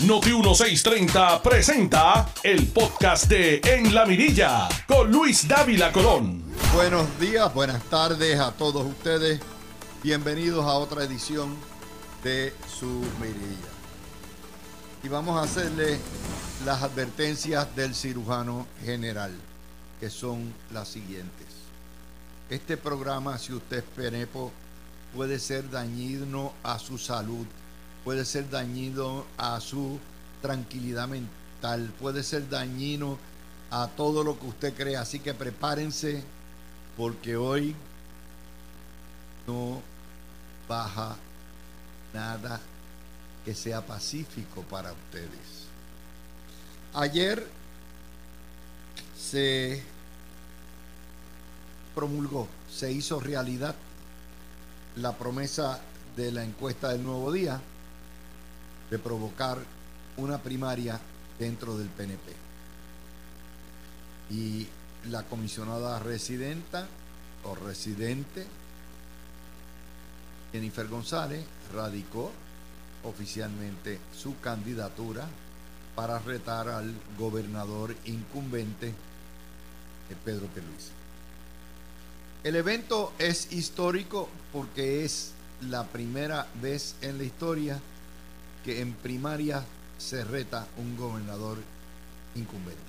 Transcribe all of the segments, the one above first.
Noti 1630 presenta el podcast de En la Mirilla con Luis Dávila Colón. Buenos días, buenas tardes a todos ustedes. Bienvenidos a otra edición de su Mirilla. Y vamos a hacerle las advertencias del cirujano general, que son las siguientes. Este programa, si usted es penepo, puede ser dañino a su salud, puede ser dañino a su tranquilidad mental, puede ser dañino a todo lo que usted cree. Así que prepárense porque hoy no baja nada que sea pacífico para ustedes. Ayer se promulgó, se hizo realidad la promesa de la encuesta del nuevo día de provocar una primaria dentro del PNP. Y la comisionada residenta o residente, Jennifer González, radicó oficialmente su candidatura para retar al gobernador incumbente eh, Pedro Pierluisi. El evento es histórico porque es la primera vez en la historia que en primaria se reta un gobernador incumbente.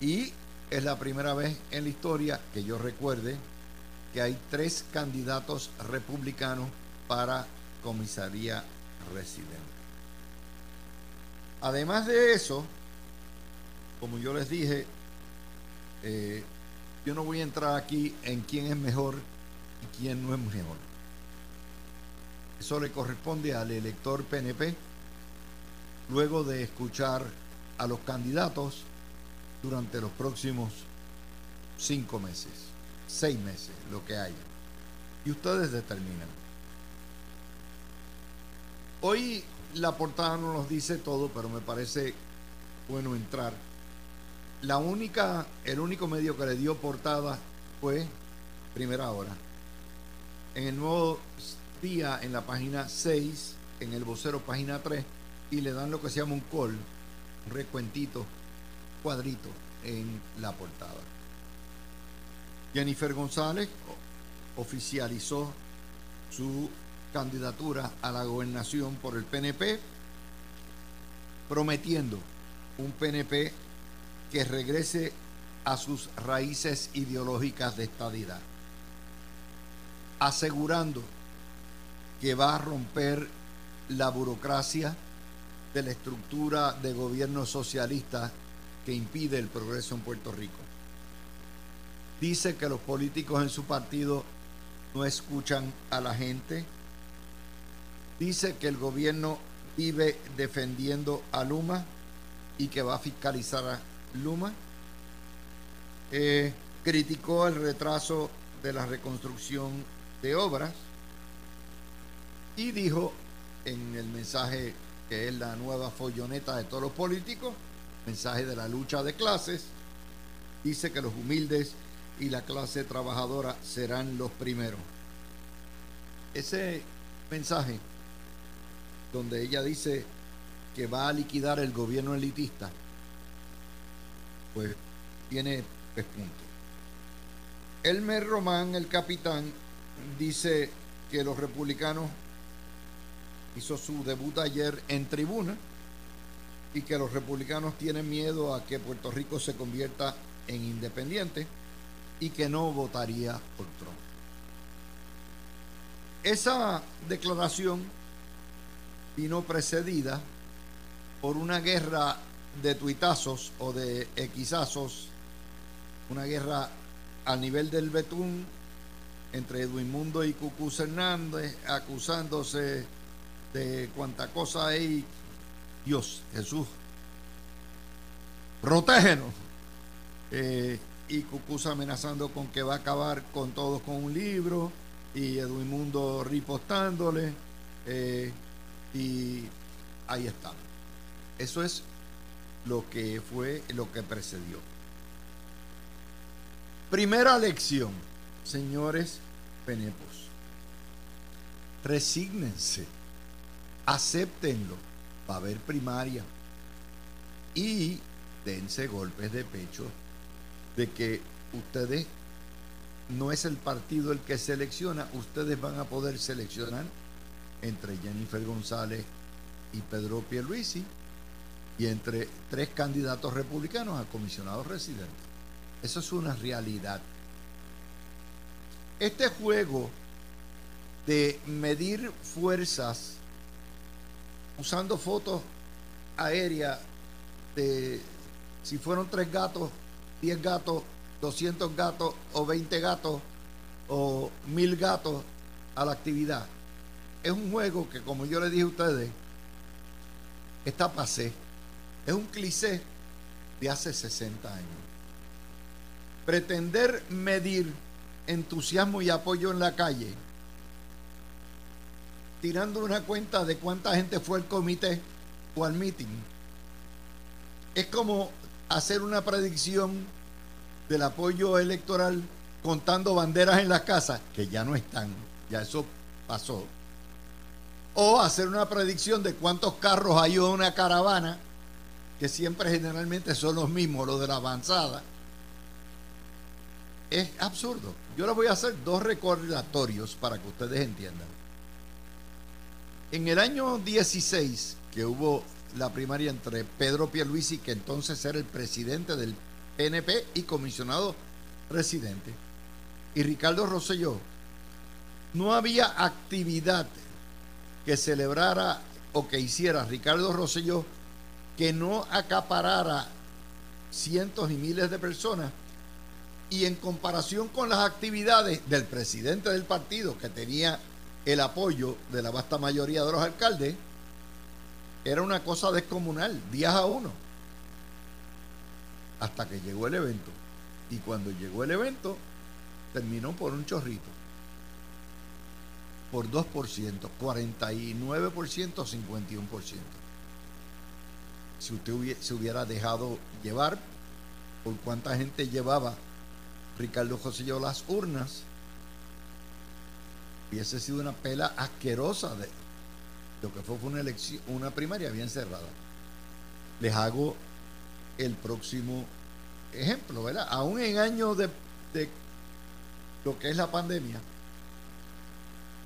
Y es la primera vez en la historia que yo recuerde que hay tres candidatos republicanos para comisaría residente. Además de eso, como yo les dije, eh, yo no voy a entrar aquí en quién es mejor y quién no es mejor. Eso le corresponde al elector PNP luego de escuchar a los candidatos durante los próximos cinco meses, seis meses, lo que haya. Y ustedes determinan. Hoy la portada no nos dice todo, pero me parece bueno entrar. La única, el único medio que le dio portada fue Primera Hora. En el nuevo día, en la página 6, en el vocero página 3, y le dan lo que se llama un call, un recuentito, cuadrito en la portada. Jennifer González oficializó su candidatura a la gobernación por el PNP, prometiendo un PNP que regrese a sus raíces ideológicas de estadidad, asegurando que va a romper la burocracia de la estructura de gobierno socialista que impide el progreso en Puerto Rico. Dice que los políticos en su partido no escuchan a la gente, dice que el gobierno vive defendiendo a Luma y que va a fiscalizar a Luma. Eh, criticó el retraso de la reconstrucción de obras y dijo en el mensaje que es la nueva folloneta de todos los políticos, mensaje de la lucha de clases, dice que los humildes y la clase trabajadora serán los primeros. Ese mensaje donde ella dice que va a liquidar el gobierno elitista, pues tiene tres puntos. Elmer Román, el capitán, dice que los republicanos hizo su debut ayer en tribuna y que los republicanos tienen miedo a que Puerto Rico se convierta en independiente y que no votaría por Trump. Esa declaración vino precedida por una guerra de tuitazos o de equizazos, una guerra a nivel del Betún entre Edwin Mundo y Cucuz Hernández, acusándose de cuánta cosa hay. Dios, Jesús, protégenos. Eh, y Cucuz amenazando con que va a acabar con todos con un libro y Edwin Mundo ripostándole. Eh, y ahí está. Eso es lo que fue lo que precedió. Primera lección, señores penepos. Resígnense, acéptenlo, va a haber primaria. Y dense golpes de pecho de que ustedes no es el partido el que selecciona, ustedes van a poder seleccionar entre Jennifer González y Pedro Pierluisi y entre tres candidatos republicanos a comisionados residentes. Eso es una realidad. Este juego de medir fuerzas usando fotos aéreas de si fueron tres gatos, diez gatos, 200 gatos o 20 gatos o mil gatos a la actividad. Es un juego que, como yo le dije a ustedes, está pasé. Es un cliché de hace 60 años. Pretender medir entusiasmo y apoyo en la calle, tirando una cuenta de cuánta gente fue al comité o al meeting, es como hacer una predicción del apoyo electoral contando banderas en las casas, que ya no están, ya eso pasó. O hacer una predicción de cuántos carros hay en una caravana, que siempre generalmente son los mismos, los de la avanzada. Es absurdo. Yo les voy a hacer dos recordatorios para que ustedes entiendan. En el año 16, que hubo la primaria entre Pedro Pierluisi, que entonces era el presidente del PNP y comisionado residente, y Ricardo Rosselló, no había actividad que celebrara o que hiciera Ricardo Rosselló que no acaparara cientos y miles de personas y en comparación con las actividades del presidente del partido que tenía el apoyo de la vasta mayoría de los alcaldes, era una cosa descomunal, días a uno hasta que llegó el evento. Y cuando llegó el evento, terminó por un chorrito. Por 2%, 49%, 51%. Si usted se hubiera dejado llevar por cuánta gente llevaba Ricardo José yo las urnas, hubiese sido una pela asquerosa de lo que fue, una elección, una primaria bien cerrada. Les hago el próximo ejemplo, ¿verdad? Aún en años de, lo que es la pandemia,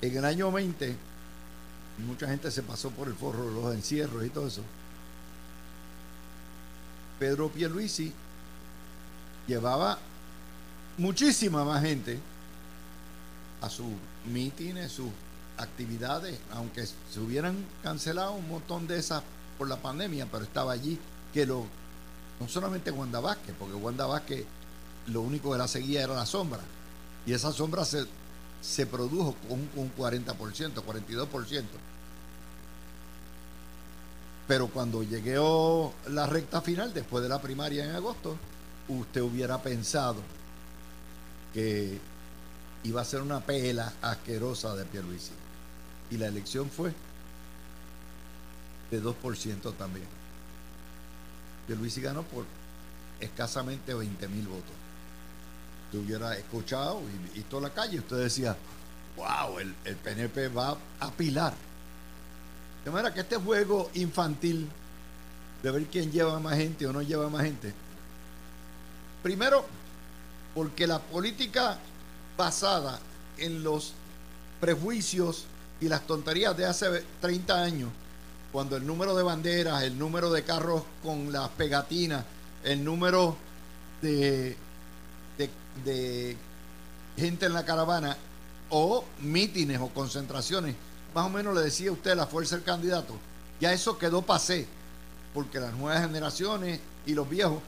en el año 20, mucha gente se pasó por el forro, los encierros y todo eso. Pedro Pierluisi llevaba muchísima más gente a sus mítines, sus actividades, aunque se hubieran cancelado un montón de esas por la pandemia, pero estaba allí que lo no solamente Wanda Vázquez, porque Wanda Vázquez lo único que la seguía era la sombra. Y esa sombra se, se produjo con un 40%, 42%. Pero cuando llegó la recta final, después de la primaria en agosto, usted hubiera pensado que iba a ser una pela asquerosa de Pierluisi. Y la elección fue de 2% también que Luis ganó por escasamente 20 mil votos. Usted hubiera escuchado y visto la calle, usted decía, wow, el, el PNP va a pilar. De manera que este juego infantil de ver quién lleva más gente o no lleva más gente, primero, porque la política basada en los prejuicios y las tonterías de hace 30 años cuando el número de banderas, el número de carros con las pegatinas, el número de, de, gente en la caravana o mítines o concentraciones, más o menos le decía usted la fuerza del candidato, ya eso quedó pasé, porque las nuevas generaciones y los viejos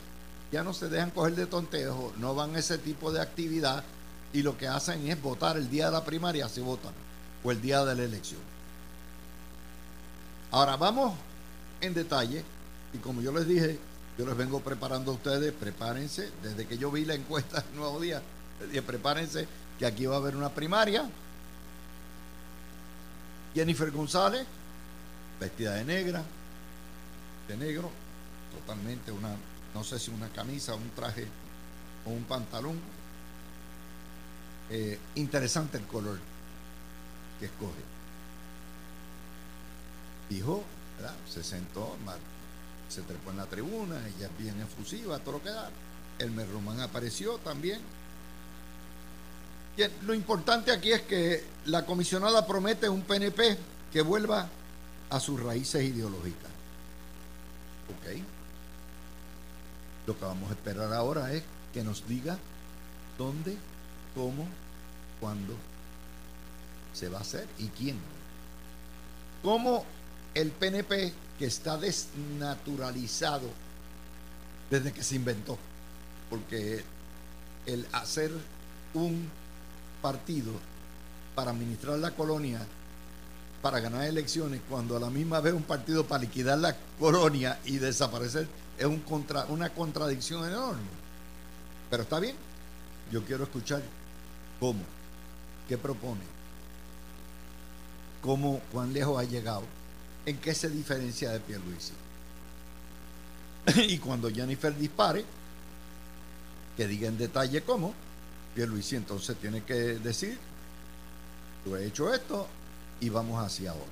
ya no se dejan coger de tontejo, no van a ese tipo de actividad y lo que hacen es votar el día de la primaria, si votan, o el día de la elección. Ahora vamos en detalle y como yo les dije, yo les vengo preparando a ustedes, prepárense, desde que yo vi la encuesta del nuevo día, prepárense que aquí va a haber una primaria. Jennifer González, vestida de negra, de negro, totalmente una, no sé si una camisa, un traje o un pantalón. Eh, interesante el color que escoge dijo Se sentó, se trepó en la tribuna, ella es bien efusiva, todo lo que da. El Merromán apareció también. Lo importante aquí es que la comisionada promete un PNP que vuelva a sus raíces ideológicas. ¿Ok? Lo que vamos a esperar ahora es que nos diga dónde, cómo, cuándo se va a hacer y quién. ¿Cómo el PNP que está desnaturalizado desde que se inventó? Porque el hacer un partido para administrar la colonia, para ganar elecciones, cuando a la misma vez un partido para liquidar la colonia y desaparecer, es un contra, una contradicción enorme. Pero está bien, yo quiero escuchar cómo, qué propone, cómo, cuán lejos ha llegado, en qué se diferencia de Pierluisi. y cuando Jennifer dispare, que diga en detalle cómo, Pierluisi entonces tiene que decir, yo he hecho esto y vamos hacia otra.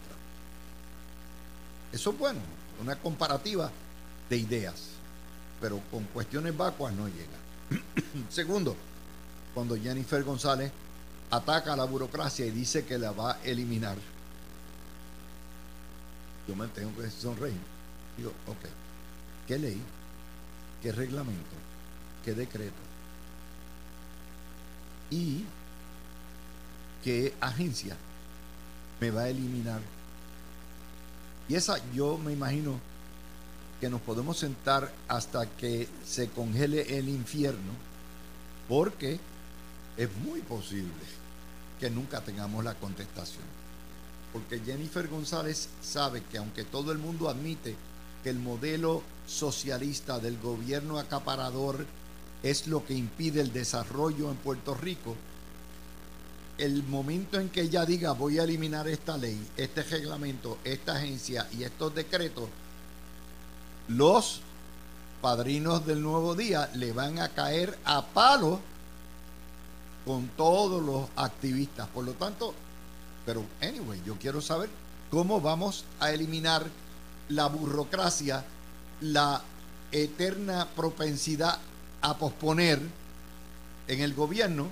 Eso es bueno, una comparativa de ideas, pero con cuestiones vacuas no llega. Segundo, cuando Jennifer González ataca a la burocracia y dice que la va a eliminar, yo me tengo que sonreír. Digo, ok, ¿qué ley? ¿Qué reglamento? ¿Qué decreto? ¿Y qué agencia me va a eliminar? Y esa yo me imagino que nos podemos sentar hasta que se congele el infierno, porque es muy posible que nunca tengamos la contestación. Porque Jennifer González sabe que aunque todo el mundo admite que el modelo socialista del gobierno acaparador es lo que impide el desarrollo en Puerto Rico, el momento en que ella diga voy a eliminar esta ley, este reglamento, esta agencia y estos decretos, los padrinos del nuevo día le van a caer a palo con todos los activistas. Por lo tanto, pero anyway, yo quiero saber cómo vamos a eliminar la burocracia, la eterna propensidad a posponer en el gobierno,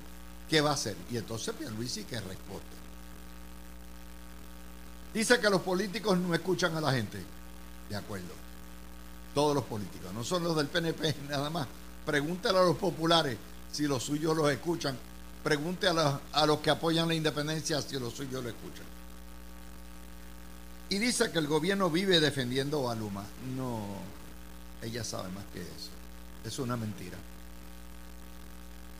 ¿qué va a hacer? Y entonces Pierluisi que responde. Dice que los políticos no escuchan a la gente. De acuerdo todos los políticos, no son los del PNP nada más. Pregúntale a los populares si los suyos los escuchan. Pregunte a los, que apoyan la independencia si los suyos lo escuchan. Y dice que el gobierno vive defendiendo a Luma. No, ella sabe más que eso. Es una mentira.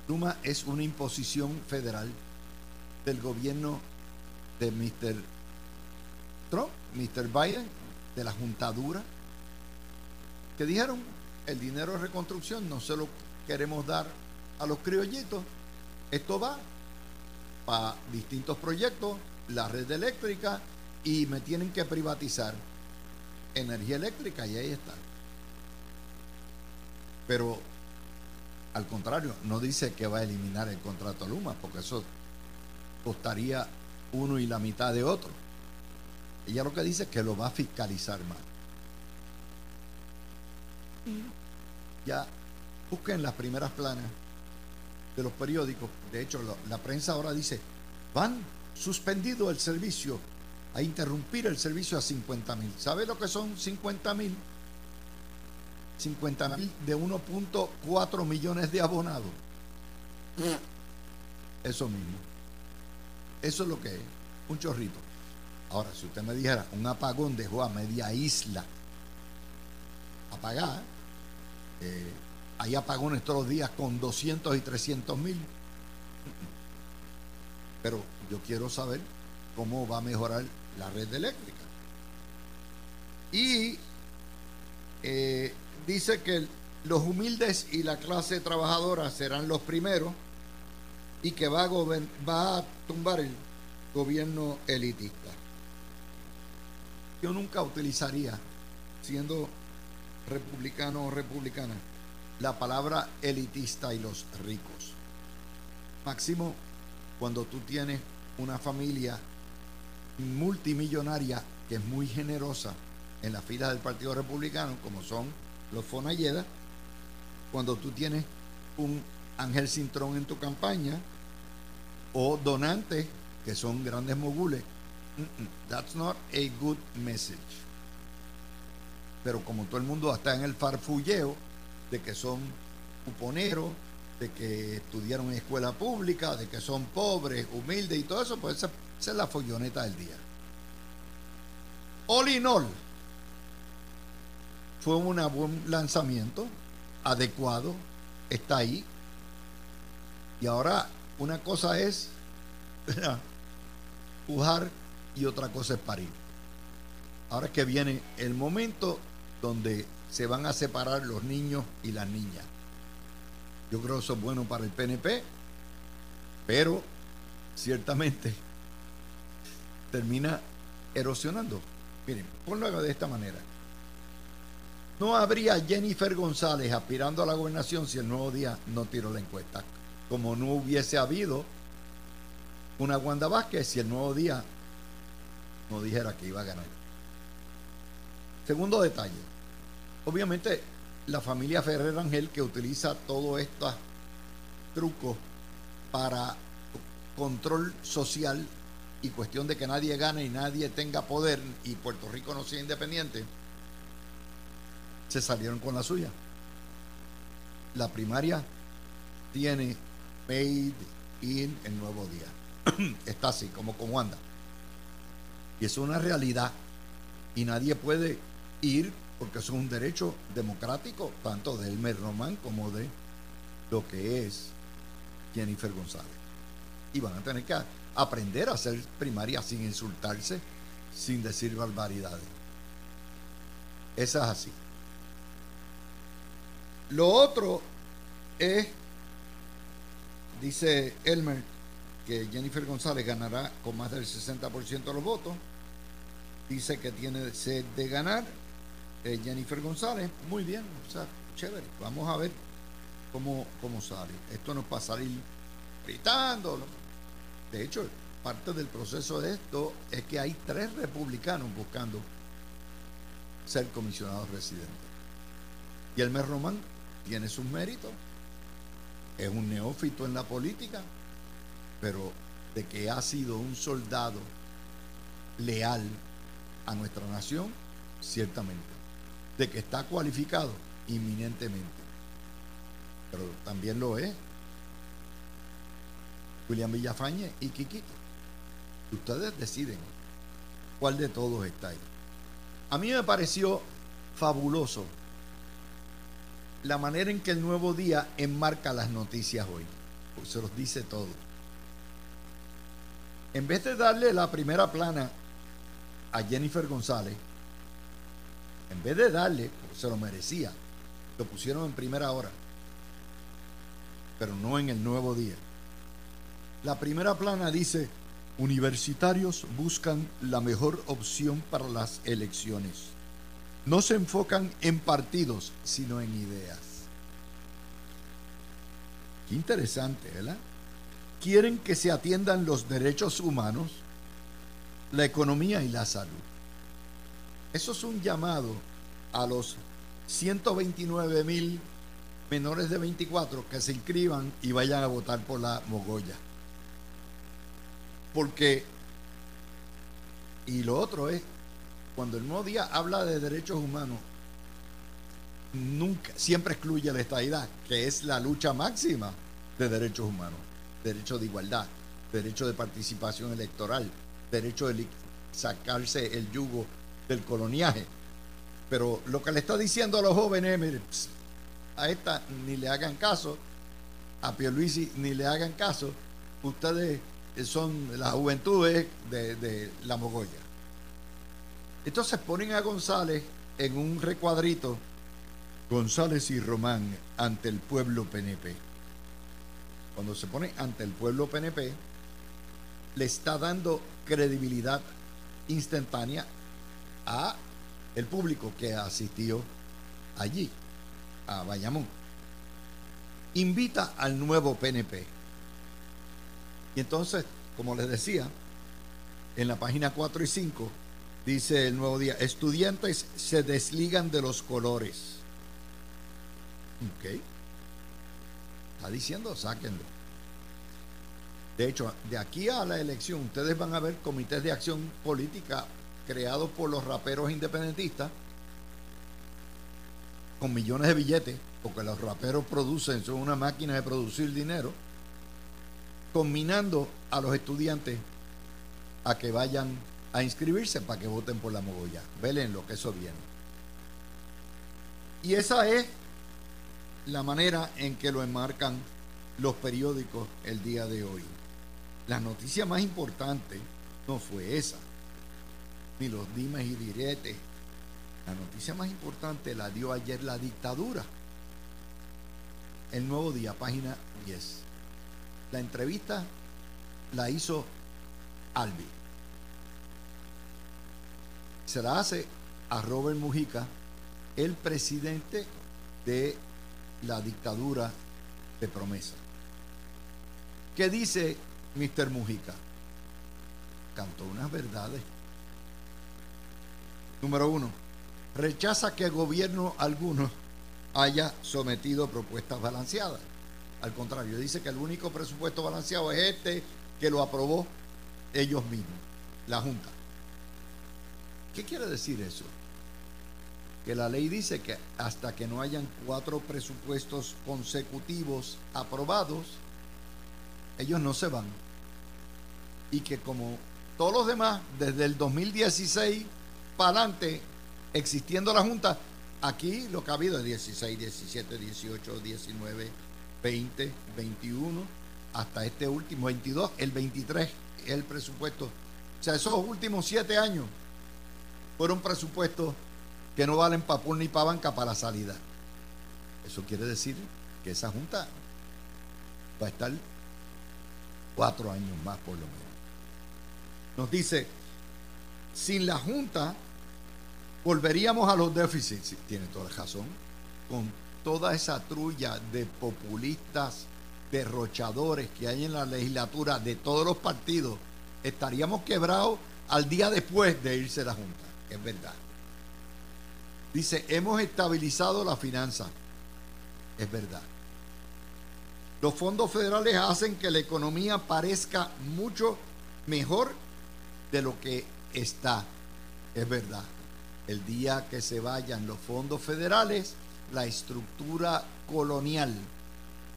Luma es una imposición federal del gobierno de Mr. Trump, Mr. Biden, de la juntadura que dijeron, el dinero de reconstrucción no se lo queremos dar a los criollitos, esto va para distintos proyectos, la red eléctrica, y me tienen que privatizar energía eléctrica y ahí está. Pero al contrario, no dice que va a eliminar el contrato Luma, porque eso costaría uno y la mitad de otro. Ella lo que dice es que lo va a fiscalizar más. Ya busquen las primeras planas de los periódicos. De hecho, la, prensa ahora dice, van suspendido el servicio, a interrumpir el servicio a 50 mil. ¿Sabe lo que son 50 mil? 50 mil de 1.4 millones de abonados. Eso mismo. Eso es lo que es, un chorrito. Ahora, si usted me dijera, un apagón dejó a media isla apagada, eh, hay apagones todos los días con 200 y 300 mil. Pero yo quiero saber cómo va a mejorar la red eléctrica. Y eh, dice que los humildes y la clase trabajadora serán los primeros y que va a, va a tumbar el gobierno elitista. Yo nunca utilizaría, siendo republicano o republicana, la palabra elitista y los ricos. Máximo, cuando tú tienes una familia multimillonaria que es muy generosa, en las filas del Partido Republicano, como son los Fonalleda, cuando tú tienes un Ángel Cintrón en tu campaña o donantes que son grandes mogules. That's not a good message. Pero como todo el mundo está en el farfulleo de que son cuponeros, de que estudiaron en escuela pública, de que son pobres, humildes y todo eso, pues esa, es la folloneta del día. All in all, fue un buen lanzamiento, adecuado, está ahí. Y ahora una cosa es pujar y otra cosa es parir. Ahora es que viene el momento donde se van a separar los niños y las niñas. Yo creo que eso es bueno para el PNP, pero ciertamente termina erosionando. Miren, ponlo de esta manera. No habría Jennifer González aspirando a la gobernación si el nuevo día no tiró la encuesta. Como no hubiese habido una Wanda Vázquez si el nuevo día no dijera que iba a ganar. Segundo detalle. Obviamente la familia Ferrer Ángel que utiliza todos estos trucos para control social y cuestión de que nadie gane y nadie tenga poder y Puerto Rico no sea independiente, se salieron con la suya. La primaria tiene made in el nuevo día. Está así, como con Wanda. Y es una realidad. Y nadie puede ir porque es un derecho democrático, tanto de Elmer Román como de lo que es Jennifer González. Y van a tener que aprender a hacer primaria sin insultarse, sin decir barbaridades. Esa es así. Lo otro es, dice Elmer, que Jennifer González ganará con más del 60% de los votos. Dice que tiene sed de ganar. Eh, Jennifer González, muy bien, o sea, chévere. Vamos a ver cómo, cómo sale. Esto no es para salir gritando. De hecho, parte del proceso de esto es que hay tres republicanos buscando ser comisionados residentes. Y Elmer Román tiene sus méritos, es un neófito en la política, pero de que ha sido un soldado leal a nuestra nación, ciertamente. De que está cualificado, inminentemente. Pero también lo es William Villafañe y Quiquito. Ustedes deciden cuál de todos está ahí. A mí me pareció fabuloso la manera en que el nuevo día enmarca las noticias hoy, porque se los dice todo. En vez de darle la primera plana a Jennifer González, en vez de darle, porque se lo merecía, lo pusieron en primera hora, pero no en el nuevo día. La primera plana dice, universitarios buscan la mejor opción para las elecciones no se enfocan en partidos, sino en ideas. Qué interesante, ¿verdad? Quieren que se atiendan los derechos humanos, la economía y la salud. Eso es un llamado a los 129 mil menores de 24 que se inscriban y vayan a votar por la Mogoya. Porque, y lo otro es cuando el nuevo día habla de derechos humanos, nunca, siempre excluye la estadidad, que es la lucha máxima de derechos humanos, derecho de igualdad, derecho de participación electoral, derecho de sacarse el yugo del coloniaje. Pero lo que le está diciendo a los jóvenes, a esta ni le hagan caso, a Pierluisi ni le hagan caso, ustedes son la juventud de, de la mogolla. Entonces ponen a González en un recuadrito, González y Román ante el pueblo PNP. Cuando se pone ante el pueblo PNP, le está dando credibilidad instantánea a el público que asistió allí, a Bayamón. Invita al nuevo PNP. Y entonces, como les decía, en la página 4 y 5 Dice el nuevo día, estudiantes se desligan de los colores. Ok. Está diciendo, sáquenlo. De hecho, de aquí a la elección, ustedes van a ver comités de acción política creados por los raperos independentistas con millones de billetes, porque los raperos producen, son una máquina de producir dinero, combinando a los estudiantes a que vayan a inscribirse para que voten por la mogolla. Velen lo que eso viene. Y esa es la manera en que lo enmarcan los periódicos el día de hoy. La noticia más importante no fue esa, ni los dimes y diretes. La noticia más importante la dio ayer la dictadura. El nuevo día, página 10. La entrevista la hizo Albi. Se la hace a Robert Mujica, el presidente de la dictadura de promesa. ¿Qué dice Mr. Mujica? Cantó unas verdades. Número uno, rechaza que el gobierno alguno haya sometido propuestas balanceadas. Al contrario, dice que el único presupuesto balanceado es este que lo aprobó ellos mismos, la Junta. ¿Qué quiere decir eso? Que la ley dice que hasta que no hayan cuatro presupuestos consecutivos aprobados, ellos no se van. Y que como todos los demás, desde el 2016 para adelante, existiendo la Junta, aquí lo que ha habido es 16, 17, 18, 19, 20, 21, hasta este último 22, el 23 es el presupuesto. O sea, esos últimos siete años fueron presupuestos que no valen para pur ni para banca para salida. Eso quiere decir que esa Junta va a estar cuatro años más por lo menos. Nos dice, sin la Junta volveríamos a los déficits, tiene toda la razón, con toda esa trulla de populistas, derrochadores que hay en la legislatura de todos los partidos, estaríamos quebrados al día después de irse la Junta, es verdad. Dice, hemos estabilizado la finanza, es verdad. Los fondos federales hacen que la economía parezca mucho mejor de lo que está. Es verdad. El día que se vayan los fondos federales, la estructura colonial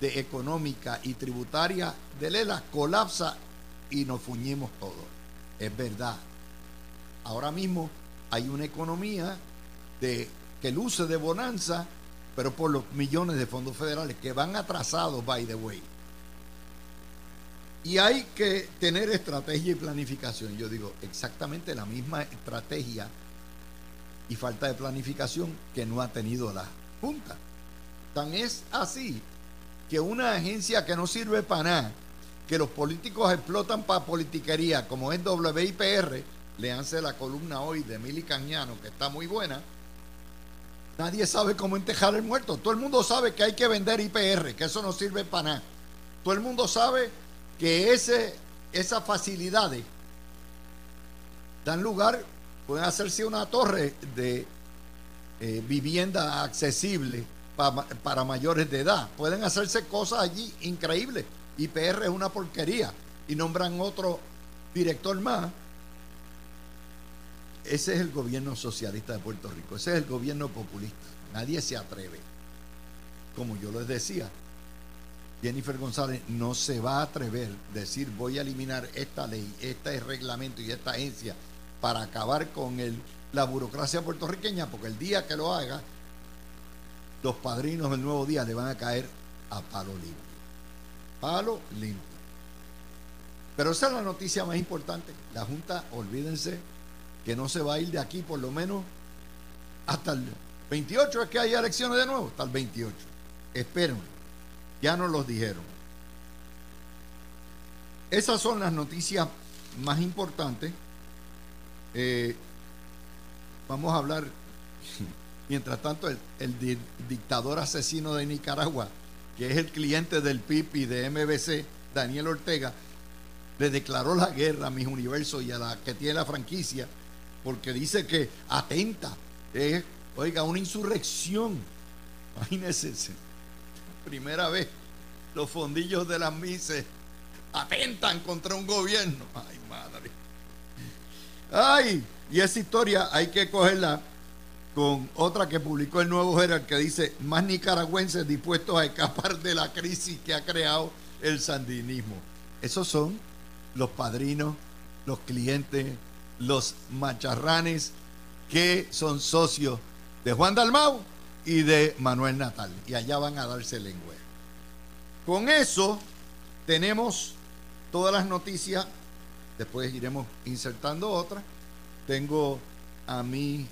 de económica y tributaria de Lela colapsa y nos fuñimos todos. Es verdad. Ahora mismo hay una economía que luce de bonanza pero por los millones de fondos federales que van atrasados, by the way. Y hay que tener estrategia y planificación. Yo digo, exactamente la misma estrategia y falta de planificación que no ha tenido la Junta. Tan es así que una agencia que no sirve para nada, que los políticos explotan para politiquería, como es WIPR, le hace la columna hoy de Mili Cañano, que está muy buena, Nadie sabe cómo entejar el muerto. Todo el mundo sabe que hay que vender IPR, que eso no sirve para nada. Todo el mundo sabe que ese, esas facilidades dan lugar, pueden hacerse una torre de eh, vivienda accesible para, mayores de edad. Pueden hacerse cosas allí increíbles. IPR es una porquería. Y nombran otro director más ese es el gobierno socialista de Puerto Rico, ese es el gobierno populista. Nadie se atreve. Como yo les decía, Jennifer González no se va a atrever a decir voy a eliminar esta ley, este reglamento y esta agencia para acabar con el, la burocracia puertorriqueña, porque el día que lo haga, los padrinos del nuevo día le van a caer a palo limpio. Palo limpio. Pero esa es la noticia más importante. La Junta, olvídense, que no se va a ir de aquí por lo menos hasta el 28 es que hay elecciones de nuevo, hasta el 28. Esperen, ya nos los dijeron. Esas son las noticias más importantes. Eh, vamos a hablar, mientras tanto, el, dictador asesino de Nicaragua, que es el cliente del PIB y de MBC, Daniel Ortega, le declaró la guerra a mis universos y a la que tiene la franquicia porque dice que atenta, es, oiga, una insurrección. Imagínense, primera vez los fondillos de las mises atentan contra un gobierno. Ay, madre. Ay, y esa historia hay que cogerla con otra que publicó el Nuevo Herald que dice más nicaragüenses dispuestos a escapar de la crisis que ha creado el sandinismo. Esos son los padrinos, los clientes, los macharranes que son socios de Juan Dalmau y de Manuel Natal. Y allá van a darse lengua. Con eso tenemos todas las noticias. Después iremos insertando otras. Tengo a mis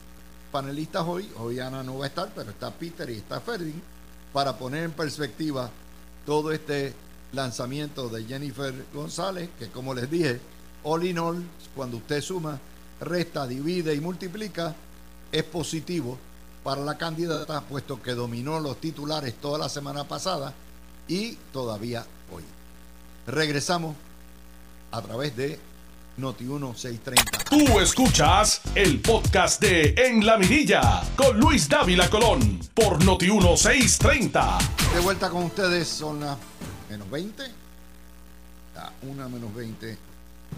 panelistas hoy. Hoy Ana no va a estar, pero está Peter y está Ferdin para poner en perspectiva todo este lanzamiento de Jennifer González, que como les dije, all in all, cuando usted suma, resta, divide y multiplica, es positivo para la candidata, puesto que dominó los titulares toda la semana pasada y todavía hoy. Regresamos a través de Noti 1630. Tú escuchas el podcast de En la Mirilla con Luis Dávila Colón por Noti 1630. De vuelta con ustedes, son las menos 20. una menos 20.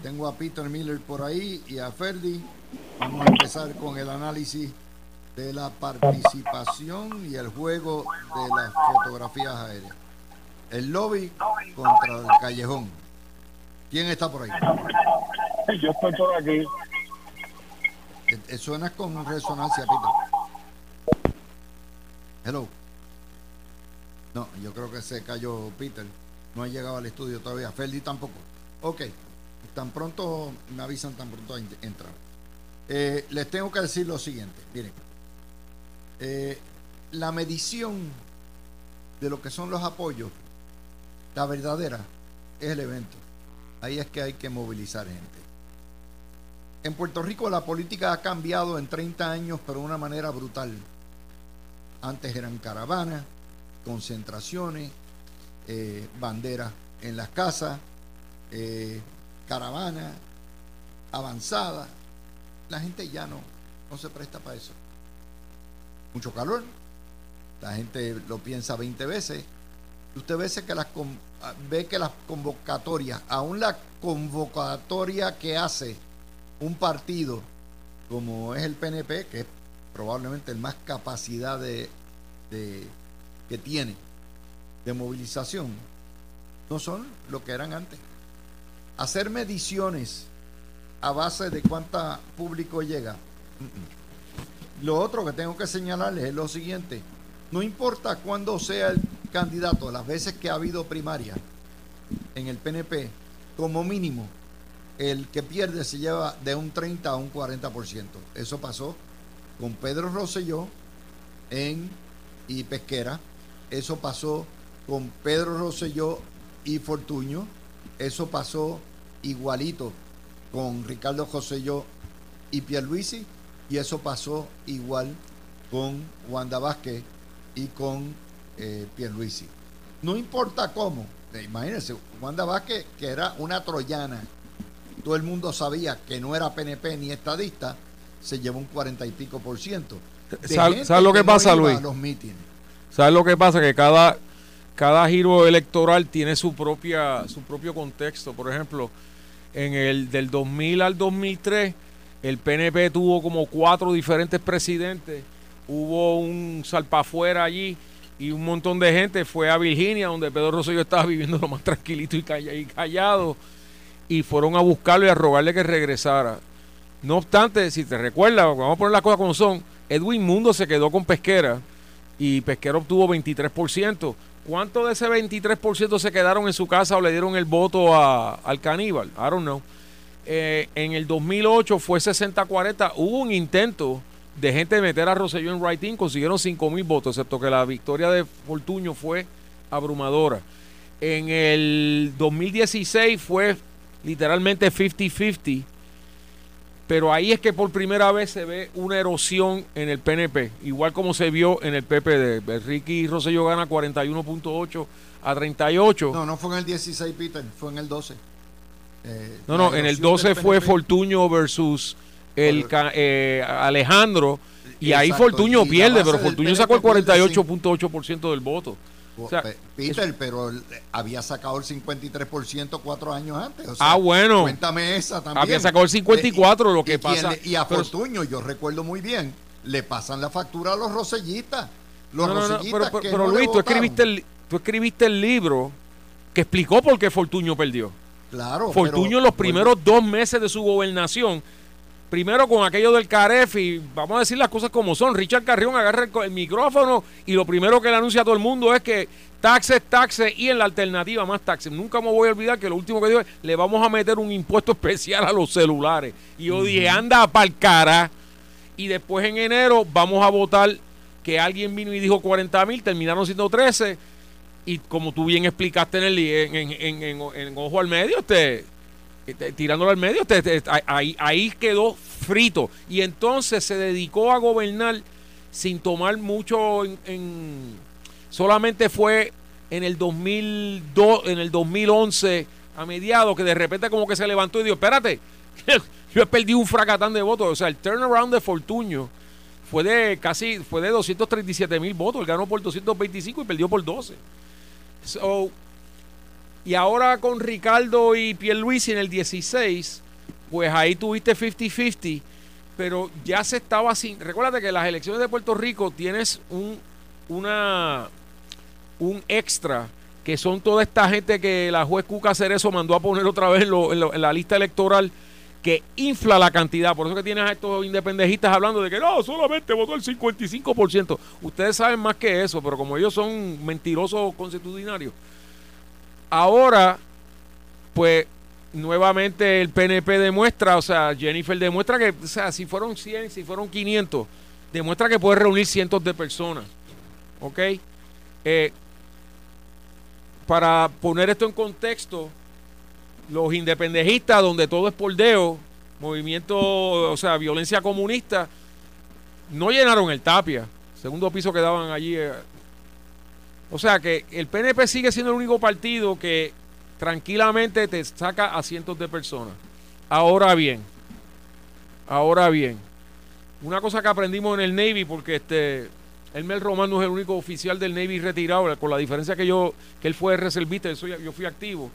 Tengo a Peter Miller por ahí y a Ferdi. Vamos a empezar con el análisis de la participación y el juego de las fotografías aéreas. El lobby contra el callejón. ¿Quién está por ahí? Yo estoy por aquí. Suena con resonancia, Peter. Hello. No, yo creo que se cayó Peter. No ha llegado al estudio todavía. Ferdi tampoco. Ok. Tan pronto me avisan, tan pronto entra. Eh, les tengo que decir lo siguiente. Miren. Eh, la medición de lo que son los apoyos, la verdadera, es el evento. Ahí es que hay que movilizar gente. En Puerto Rico la política ha cambiado en 30 años, pero de una manera brutal. Antes eran caravanas, concentraciones, eh, banderas en las casas, eh, caravanas, avanzadas. La gente ya no, no se presta para eso. Mucho calor, la gente lo piensa 20 veces. Usted ve que ve que las convocatorias, aún la convocatoria que hace un partido como es el PNP, que es probablemente el más capacidad de, que tiene de movilización, no son lo que eran antes. Hacer mediciones a base de cuánta público llega. Lo otro que tengo que señalarles es lo siguiente. No importa cuándo sea el candidato, las veces que ha habido primaria en el PNP, como mínimo el que pierde se lleva de un 30 a un 40%. Eso pasó con Pedro Rosselló en y Pesquera. Eso pasó con Pedro Rosselló y Fortuño. Eso pasó igualito con Ricardo Rosselló y Pierluisi. Y eso pasó igual con Wanda Vázquez y con eh, Pierluisi. No importa cómo. Imagínense, Wanda Vázquez, que era una troyana todo el mundo sabía que no era PNP ni estadista, se llevó un cuarenta y pico por ciento. ¿Sabes lo que, pasa, Luis? ¿Sabes lo que pasa? Que cada, cada giro electoral tiene su, propia, su propio contexto. Por ejemplo, en el del 2000 al 2003, el PNP tuvo como cuatro diferentes presidentes. Hubo un salpafuera allí y un montón de gente fue a Virginia, donde Pedro Rosselló estaba viviendo lo más tranquilito y callado y fueron a buscarlo y a rogarle que regresara. No obstante, si te recuerdas, vamos a poner las cosas como son, Edwin Mundo se quedó con Pesquera y Pesquera obtuvo 23%. ¿Cuánto de ese 23% se quedaron en su casa o le dieron el voto al caníbal? I don't know. Eh, en el 2008 fue 60-40. Hubo un intento de gente de meter a Rosselló en writing, consiguieron 5 mil votos, excepto que la victoria de Fortuño fue abrumadora. En el 2016 fue literalmente 50-50. Pero ahí es que por primera vez se ve una erosión en el PNP, igual como se vio en el PPD. Ricky Rosselló gana 41.8 a 38. No, no fue en el 16, Peter, fue en el 12. Eh, no, no, en el 12 fue Fortuño versus el eh, Alejandro, y ahí Fortuño pierde, pero Fortuño sacó el 48.8% del voto. Peter, pero había sacado el 53% cuatro años antes. ah, bueno. Cuéntame esa también. Había sacado el 54, lo que pasa. y a Fortuño, yo recuerdo muy bien, le pasan la factura a los rosellistas. Los rosellistas pero, Luis, tú escribiste, el, tú escribiste el libro que explicó por qué Fortuño perdió. Claro. Fortuño en los primeros dos meses de su gobernación primero con aquello del Caref y vamos a decir las cosas como son. Richard Carrión agarra el, micrófono y lo primero que le anuncia a todo el mundo es que taxes, taxes y en la alternativa más taxes. Nunca me voy a olvidar que lo último que dijo es le vamos a meter un impuesto especial a los celulares. Y yo dije, anda pa'l cara. Y después en enero vamos a votar que alguien vino y dijo 40 mil, terminaron siendo 13. Y como tú bien explicaste en el en, en, Ojo al Medio, este tirándolo al medio, ahí, quedó frito. Y entonces se dedicó a gobernar sin tomar mucho en, solamente fue en el 2002, en el 2011 a mediados que de repente como que se levantó y dijo, espérate, yo perdido un fracatán de votos. O sea, el turnaround de Fortuño fue de casi, fue de 237 mil votos. Él ganó por 225 y perdió por 12. So, y ahora con Ricardo y Pierluisi en el 16, pues ahí tuviste 50-50, pero ya se estaba sin. Recuérdate que las elecciones de Puerto Rico tienes un, una, un extra, que son toda esta gente que la juez Cuca Cerezo mandó a poner otra vez en, la lista electoral que infla la cantidad. Por eso que tienes a estos independejistas hablando de que no, solamente votó el 55%. Ustedes saben más que eso, pero como ellos son mentirosos constitucionarios, Ahora, pues nuevamente el PNP demuestra, o sea, Jennifer demuestra que, o sea, si fueron 100, si fueron 500, demuestra que puede reunir cientos de personas. ¿Ok? Eh, para poner esto en contexto, los independejistas, donde todo es poldeo, movimiento, o sea, violencia comunista, no llenaron el tapia. Segundo piso que daban allí eh, o sea que el PNP sigue siendo el único partido que tranquilamente te saca a cientos de personas. Ahora bien, ahora bien, una cosa que aprendimos en el Navy, porque este Elmer Román no es el único oficial del Navy retirado, con la diferencia que yo, que él fue reservista, eso yo fui activo,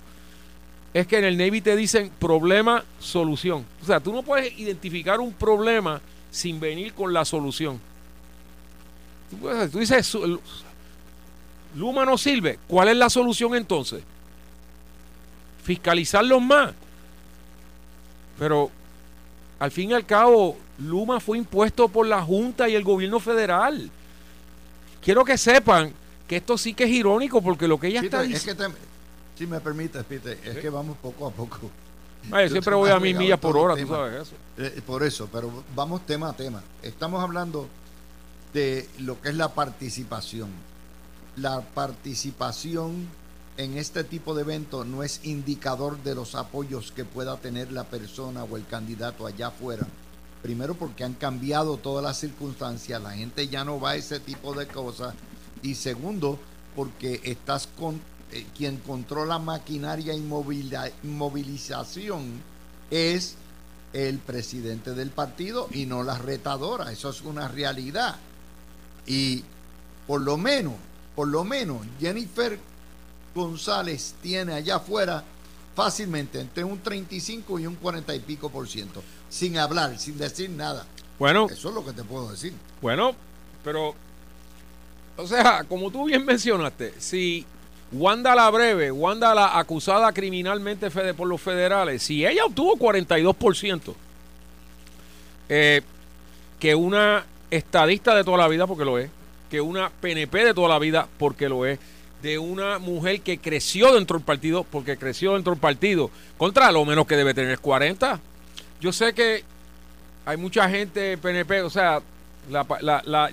es que en el Navy te dicen problema, solución. O sea, tú no puedes identificar un problema sin venir con la solución. Tú dices Luma no sirve. ¿Cuál es la solución entonces? Fiscalizarlos más. Pero al fin y al cabo, Luma fue impuesto por la Junta y el gobierno federal. Quiero que sepan que esto sí que es irónico porque lo que ella está diciendo... si me permites, Peter, es que vamos poco a poco. yo siempre voy a mil millas por hora, tú sabes eso. Eh, por eso, pero vamos tema a tema. Estamos hablando de lo que es la participación la participación en este tipo de eventos no es indicador de los apoyos que pueda tener la persona o el candidato allá afuera. Primero porque han cambiado todas las circunstancias, la gente ya no va a ese tipo de cosas. Y segundo, porque estás con eh, quien controla maquinaria y movilización es el presidente del partido y no la retadora. Eso es una realidad. Y por lo menos por lo menos Jennifer González tiene allá afuera fácilmente entre un 35 y un 40 y pico por ciento, sin hablar, sin decir nada. Bueno, eso es lo que te puedo decir. Bueno, pero, o sea, como tú bien mencionaste, si Wanda la breve, Wanda la acusada criminalmente por los federales, si ella obtuvo 42%, eh, que una estadista de toda la vida, porque lo es, que una PNP de toda la vida, porque lo es, de una mujer que creció dentro del partido, porque creció dentro del partido, contra lo menos que debe tener 40. Yo sé que hay mucha gente PNP, o sea, la, la,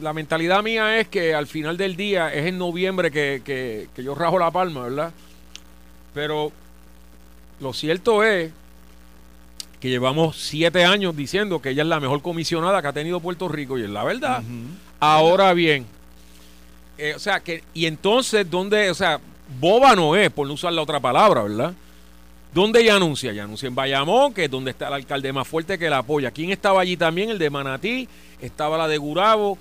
la, mentalidad mía es que al final del día es en noviembre que, que, que yo rajo la palma, ¿verdad? Pero lo cierto es que llevamos siete años diciendo que ella es la mejor comisionada que ha tenido Puerto Rico y es la verdad. Ahora bien, eh, o sea, que, y entonces, ¿dónde, o sea, boba no es, por no usar la otra palabra, ¿verdad? ¿Dónde ella anuncia? Ella anuncia en Bayamón, que es donde está el alcalde más fuerte que la apoya. ¿Quién estaba allí también? El de Manatí, estaba la de Gurabo.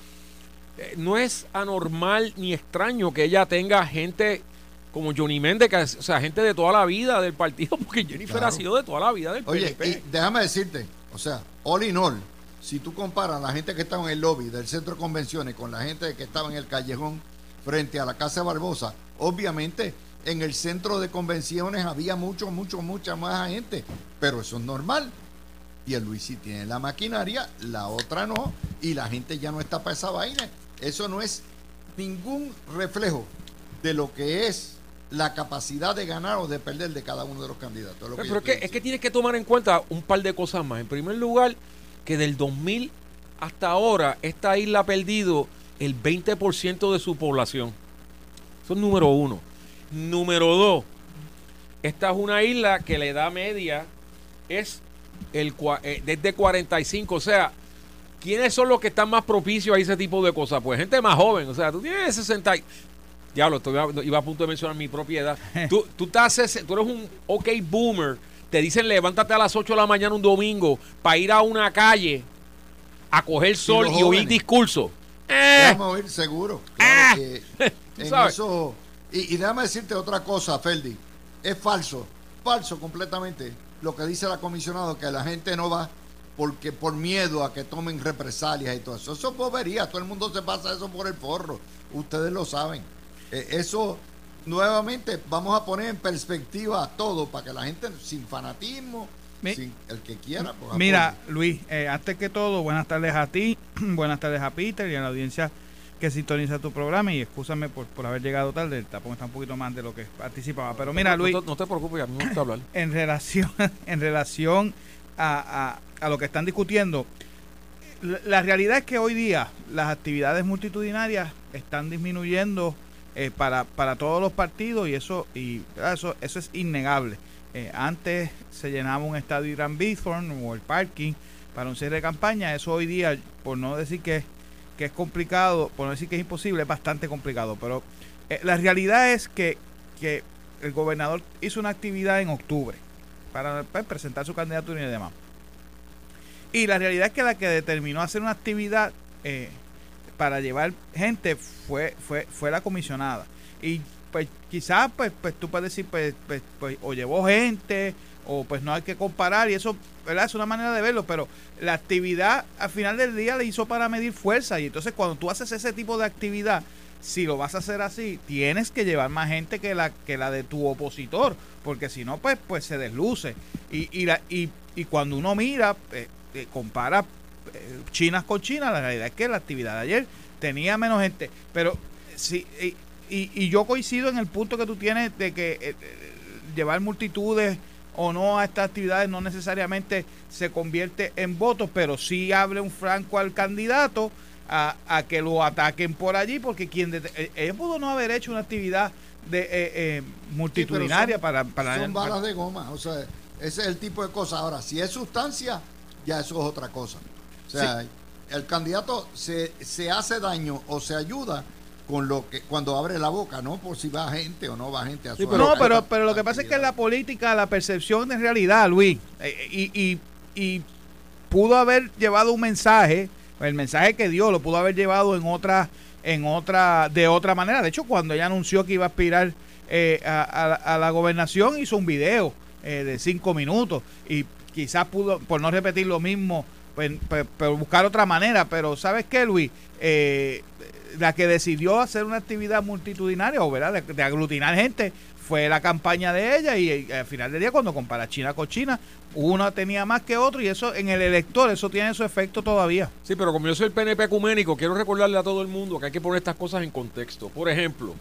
Eh, no es anormal ni extraño que ella tenga gente como Johnny Méndez, que, o sea, gente de toda la vida del partido, porque Jennifer ha sido de toda la vida del Oye, déjame decirte, o sea, all in all, si tú comparas la gente que estaba en el lobby del centro de convenciones con la gente que estaba en el callejón frente a la Casa Barbosa, obviamente en el centro de convenciones había mucho, mucho, mucha más gente, pero eso es normal. Y el Luis sí tiene la maquinaria, la otra no, y la gente ya no está para esa vaina. Eso no es ningún reflejo de lo que es la capacidad de ganar o de perder de cada uno de los candidatos. pero, es, que, es que tienes que tomar en cuenta un par de cosas más. En primer lugar, que del 2000 hasta ahora esta isla ha perdido el 20% de su población. Eso es número uno. Número dos, esta es una isla que la edad media es el, eh, desde 45. O sea, ¿quiénes son los que están más propicios a ese tipo de cosas? Pues gente más joven. O sea, tú tienes 60. Diablo, iba a punto de mencionar mi propiedad. tú, tú, estás, tú eres un ok boomer. Te dicen levántate a las 8 de la mañana un domingo para ir a una calle a coger sol y, oír discurso. Vamos a oír seguro. Claro que en eso y, déjame decirte otra cosa, Feldi. Es falso, falso completamente lo que dice la comisionado, que la gente no va porque por miedo a que tomen represalias y todo eso. Eso es bobería, todo el mundo se pasa eso por el porro. Ustedes lo saben. Eh, eso, nuevamente, vamos a poner en perspectiva todo para que la gente, sin fanatismo, sin, el que quiera. Pues, mira, Luis, eh, antes que todo, buenas tardes a ti, buenas tardes a Peter y a la audiencia que sintoniza tu programa y excúsame por, por haber llegado tarde, el tapón está un poquito más de lo que participaba. Pero mira, Luis... No, te preocupes, a mí me gusta hablar. En relación, en relación a, a, lo que están discutiendo, la, realidad es que hoy día las actividades multitudinarias están disminuyendo eh, para, para todos los partidos y eso y eso eso es innegable. Eh, antes se llenaba un estadio Irán Bithorn o el parking para un cierre de campaña, eso hoy día, por no decir que que es complicado, por no decir que es imposible, es bastante complicado. Pero eh, la realidad es que, que, el gobernador hizo una actividad en octubre para pues, presentar su candidatura y demás. Y la realidad es que la que determinó hacer una actividad eh, para llevar gente fue, fue, fue la comisionada. Y pues quizás pues, pues tú puedes decir, pues, pues, pues o llevó gente o pues no hay que comparar y eso ¿verdad? es una manera de verlo, pero la actividad al final del día le hizo para medir fuerza y entonces cuando tú haces ese tipo de actividad, si lo vas a hacer así, tienes que llevar más gente que la que la de tu opositor, porque si no pues pues se desluce y y, la, y, y cuando uno mira eh, eh, compara Chinas con China, la realidad es que la actividad de ayer tenía menos gente, pero sí y, y, yo coincido en el punto que tú tienes de que llevar multitudes o no a estas actividades no necesariamente se convierte en votos, pero sí abre un franco al candidato a, a que lo ataquen por allí, porque quien eh, ellos pudo no haber hecho una actividad de eh, eh, multitudinaria para, para son balas de goma, o sea, ese es el tipo de cosas. Ahora, si es sustancia, ya eso es otra cosa. O sea, el candidato se, se hace daño o se ayuda con lo que cuando abre la boca, no por si va gente o no va gente a su No, pero, pero lo que pasa es que en la política la percepción de realidad, Luis, eh, y, y, pudo haber llevado un mensaje, el mensaje que dio lo pudo haber llevado en otra, en otra, de otra manera. De hecho, cuando ella anunció que iba a aspirar eh, a, la gobernación, hizo un video eh, de cinco minutos. Y quizás pudo, por no repetir lo mismo, pues buscar otra manera. Pero ¿sabes qué, Luis? Eh, la que decidió hacer una actividad multitudinaria o ¿verdad? De, aglutinar gente fue la campaña de ella y, al final del día cuando compara China con China, uno tenía más que otro y eso en el elector, eso tiene su efecto todavía. Sí, pero como yo soy el PNP ecuménico, quiero recordarle a todo el mundo que hay que poner estas cosas en contexto. Por ejemplo,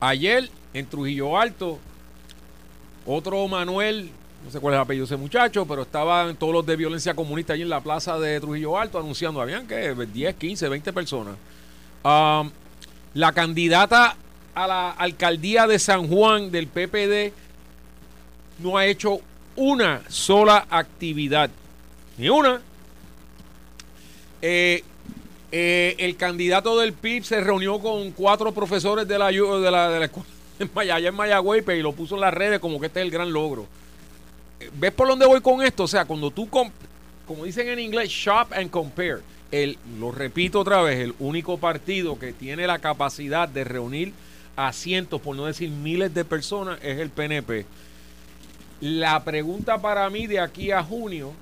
ayer en Trujillo Alto, otro Manuel, no sé cuál es el apellido de ese muchacho, pero estaban todos los de violencia comunista allí en la plaza de Trujillo Alto anunciando, habían que 10, 15, 20 personas la candidata a la alcaldía de San Juan del PPD no ha hecho una sola actividad. Ni una. Eh, eh, el candidato del PIB se reunió con cuatro profesores de la, de la, de la escuela en, Mayagüey, y lo puso en las redes como que este es el gran logro. ¿Ves por dónde voy con esto? O sea, cuando tú, como dicen en inglés, shop and compare, el, lo repito otra vez, el único partido que tiene la capacidad de reunir a cientos, por no decir miles de personas, es el PNP. La pregunta para mí de aquí a junio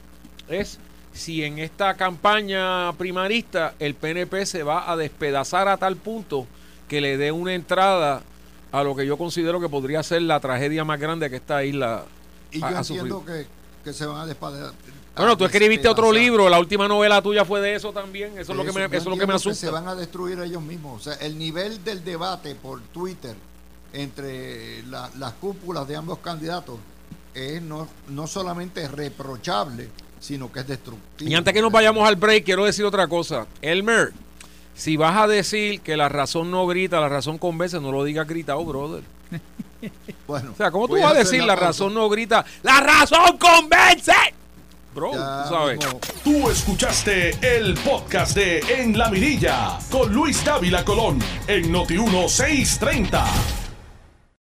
es si en esta campaña primarista el PNP se va a despedazar a tal punto que le dé una entrada a lo que yo considero que podría ser la tragedia más grande que esta isla. Y yo entiendo que, se van a despedazar. Bueno, tú escribiste otro libro, la última novela tuya fue de eso también, eso, es lo que me, eso es lo que me asusta. se van a destruir ellos mismos, o sea, el nivel del debate por Twitter entre las cúpulas de ambos candidatos es no, no solamente reprochable, sino que es destructivo. Y antes que nos vayamos al break, quiero decir otra cosa. Elmer, si vas a decir que la razón no grita, la razón convence, no lo digas gritado, brother. Bueno, o sea, ¿cómo tú vas a decir la, razón no grita? ¡La razón convence! Bro, tú sabes. Tú escuchaste el podcast de En la Mirilla con Luis Dávila Colón en Noti 1630.